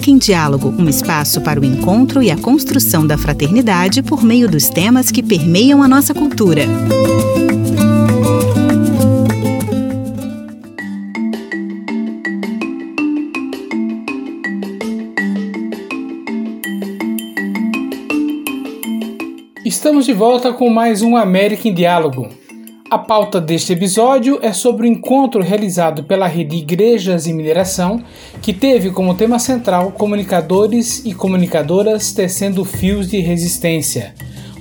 América em Diálogo, um espaço para o encontro e a construção da fraternidade por meio dos temas que permeiam a nossa cultura. Estamos de volta com mais um América em Diálogo. A pauta deste episódio é sobre o encontro realizado pela Rede Igrejas e Mineração, que teve como tema central comunicadores e comunicadoras tecendo fios de resistência.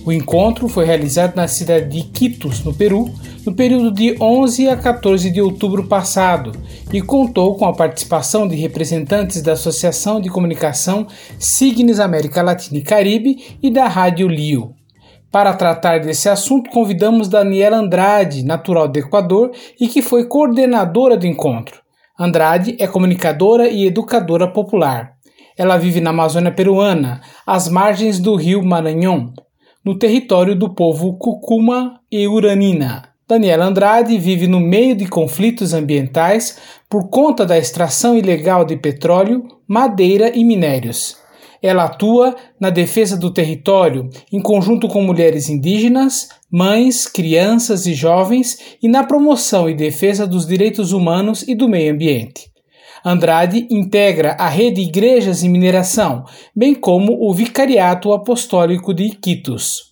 O encontro foi realizado na cidade de Quitos, no Peru, no período de 11 a 14 de outubro passado e contou com a participação de representantes da Associação de Comunicação Signes América Latina e Caribe e da Rádio Lio. Para tratar desse assunto, convidamos Daniela Andrade, natural do Equador e que foi coordenadora do encontro. Andrade é comunicadora e educadora popular. Ela vive na Amazônia peruana, às margens do rio Maranhão, no território do povo Cucuma e Uranina. Daniela Andrade vive no meio de conflitos ambientais por conta da extração ilegal de petróleo, madeira e minérios. Ela atua na defesa do território em conjunto com mulheres indígenas, mães, crianças e jovens e na promoção e defesa dos direitos humanos e do meio ambiente. Andrade integra a rede Igrejas em Mineração, bem como o Vicariato Apostólico de Iquitos.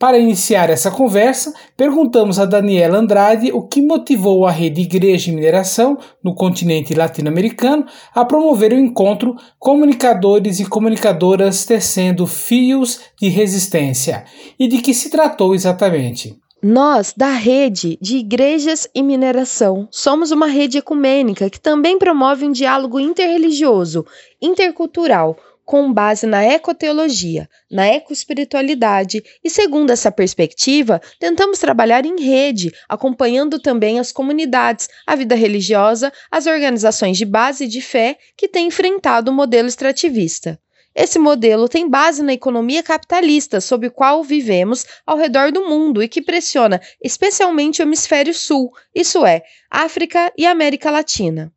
Para iniciar essa conversa, perguntamos a Daniela Andrade o que motivou a Rede Igreja e Mineração, no continente latino-americano, a promover o encontro Comunicadores e Comunicadoras Tecendo Fios de Resistência e de que se tratou exatamente. Nós, da rede de igrejas e mineração, somos uma rede ecumênica que também promove um diálogo interreligioso, intercultural, com base na ecoteologia, na ecoespiritualidade, e segundo essa perspectiva, tentamos trabalhar em rede, acompanhando também as comunidades, a vida religiosa, as organizações de base de fé que têm enfrentado o modelo extrativista. Esse modelo tem base na economia capitalista sob o qual vivemos ao redor do mundo e que pressiona especialmente o hemisfério sul, isso é, África e América Latina.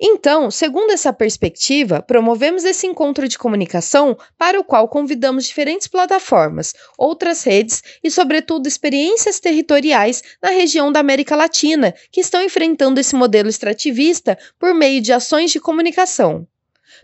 Então, segundo essa perspectiva, promovemos esse encontro de comunicação para o qual convidamos diferentes plataformas, outras redes e, sobretudo, experiências territoriais na região da América Latina que estão enfrentando esse modelo extrativista por meio de ações de comunicação.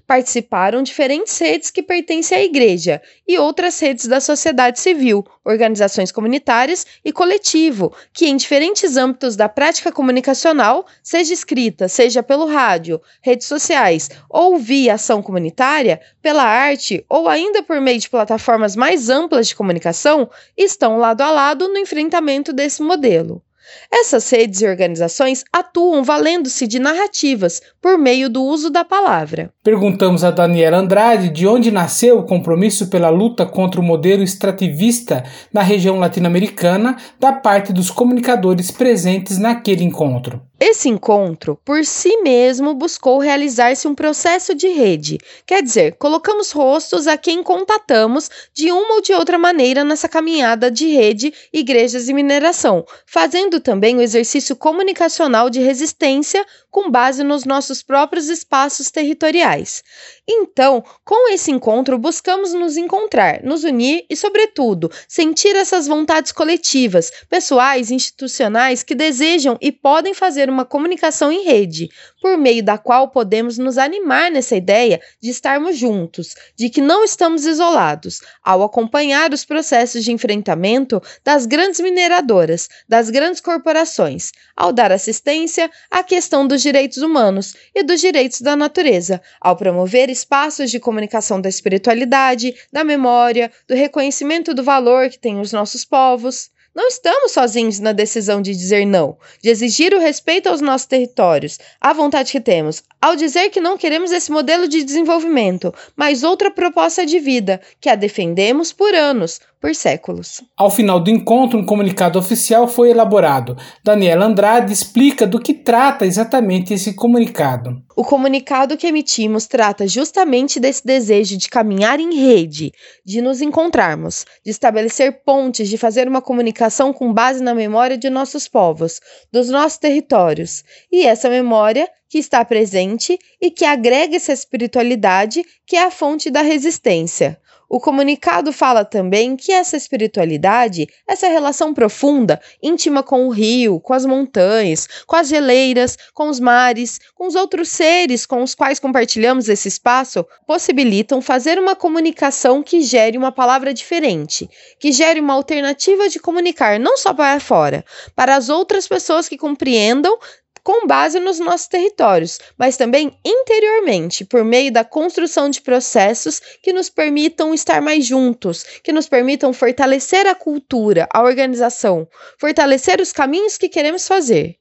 Participaram diferentes redes que pertencem à igreja e outras redes da sociedade civil, organizações comunitárias e coletivo, que em diferentes âmbitos da prática comunicacional, seja escrita, seja pelo rádio, redes sociais ou via ação comunitária, pela arte ou ainda por meio de plataformas mais amplas de comunicação, estão lado a lado no enfrentamento desse modelo. Essas redes e organizações atuam valendo-se de narrativas por meio do uso da palavra. Perguntamos a Daniela Andrade de onde nasceu o compromisso pela luta contra o modelo extrativista na região latino-americana da parte dos comunicadores presentes naquele encontro. Esse encontro, por si mesmo, buscou realizar-se um processo de rede, quer dizer, colocamos rostos a quem contatamos de uma ou de outra maneira nessa caminhada de rede, igrejas e mineração, fazendo também o exercício comunicacional de resistência com base nos nossos próprios espaços territoriais. Então, com esse encontro, buscamos nos encontrar, nos unir e, sobretudo, sentir essas vontades coletivas, pessoais institucionais que desejam e podem fazer uma comunicação em rede, por meio da qual podemos nos animar nessa ideia de estarmos juntos, de que não estamos isolados, ao acompanhar os processos de enfrentamento das grandes mineradoras, das grandes corporações, ao dar assistência à questão dos direitos humanos e dos direitos da natureza, ao promover espaços de comunicação da espiritualidade, da memória, do reconhecimento do valor que têm os nossos povos. Não estamos sozinhos na decisão de dizer não, de exigir o respeito aos nossos territórios, à vontade que temos, ao dizer que não queremos esse modelo de desenvolvimento, mas outra proposta de vida, que a defendemos por anos, por séculos. Ao final do encontro, um comunicado oficial foi elaborado. Daniela Andrade explica do que trata exatamente esse comunicado. O comunicado que emitimos trata justamente desse desejo de caminhar em rede, de nos encontrarmos, de estabelecer pontes, de fazer uma comunicação com base na memória de nossos povos, dos nossos territórios. E essa memória que está presente e que agrega essa espiritualidade que é a fonte da resistência. O comunicado fala também que essa espiritualidade, essa relação profunda, íntima com o rio, com as montanhas, com as geleiras, com os mares, com os outros seres com os quais compartilhamos esse espaço, possibilitam fazer uma comunicação que gere uma palavra diferente, que gere uma alternativa de comunicar não só para fora, para as outras pessoas que compreendam com base nos nossos territórios, mas também interiormente, por meio da construção de processos que nos permitam estar mais juntos, que nos permitam fortalecer a cultura, a organização, fortalecer os caminhos que queremos fazer.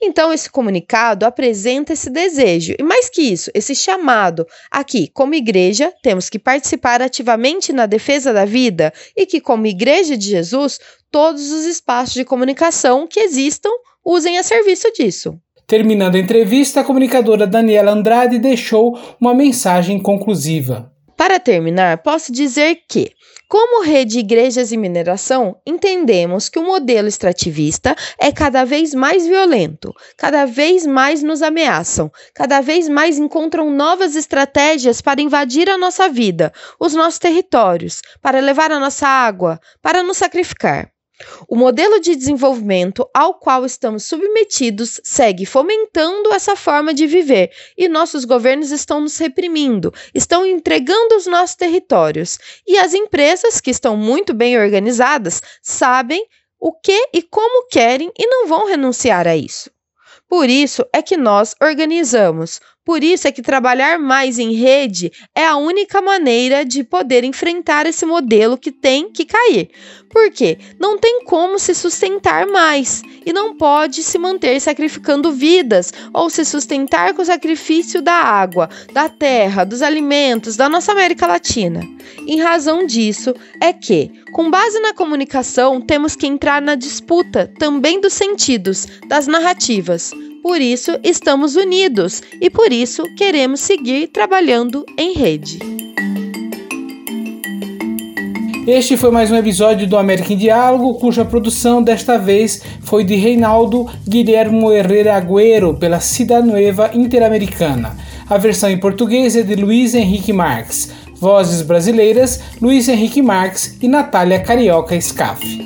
Então, esse comunicado apresenta esse desejo, e mais que isso, esse chamado aqui, como igreja, temos que participar ativamente na defesa da vida e que, como igreja de Jesus, todos os espaços de comunicação que existam usem a serviço disso. Terminando a entrevista, a comunicadora Daniela Andrade deixou uma mensagem conclusiva. Para terminar, posso dizer que, como rede Igrejas e Mineração, entendemos que o modelo extrativista é cada vez mais violento, cada vez mais nos ameaçam, cada vez mais encontram novas estratégias para invadir a nossa vida, os nossos territórios, para levar a nossa água, para nos sacrificar. O modelo de desenvolvimento ao qual estamos submetidos segue fomentando essa forma de viver e nossos governos estão nos reprimindo, estão entregando os nossos territórios. E as empresas, que estão muito bem organizadas, sabem o que e como querem e não vão renunciar a isso. Por isso é que nós organizamos. Por isso é que trabalhar mais em rede é a única maneira de poder enfrentar esse modelo que tem que cair. Porque não tem como se sustentar mais e não pode se manter sacrificando vidas ou se sustentar com o sacrifício da água, da terra, dos alimentos da nossa América Latina. Em razão disso, é que, com base na comunicação, temos que entrar na disputa também dos sentidos, das narrativas. Por isso, estamos unidos e por isso queremos seguir trabalhando em rede. Este foi mais um episódio do América em Diálogo, cuja produção desta vez foi de Reinaldo Guilhermo Herrera Agüero, pela Cidade Nueva Interamericana. A versão em português é de Luiz Henrique Marques. Vozes brasileiras: Luiz Henrique Marques e Natália Carioca Scaff.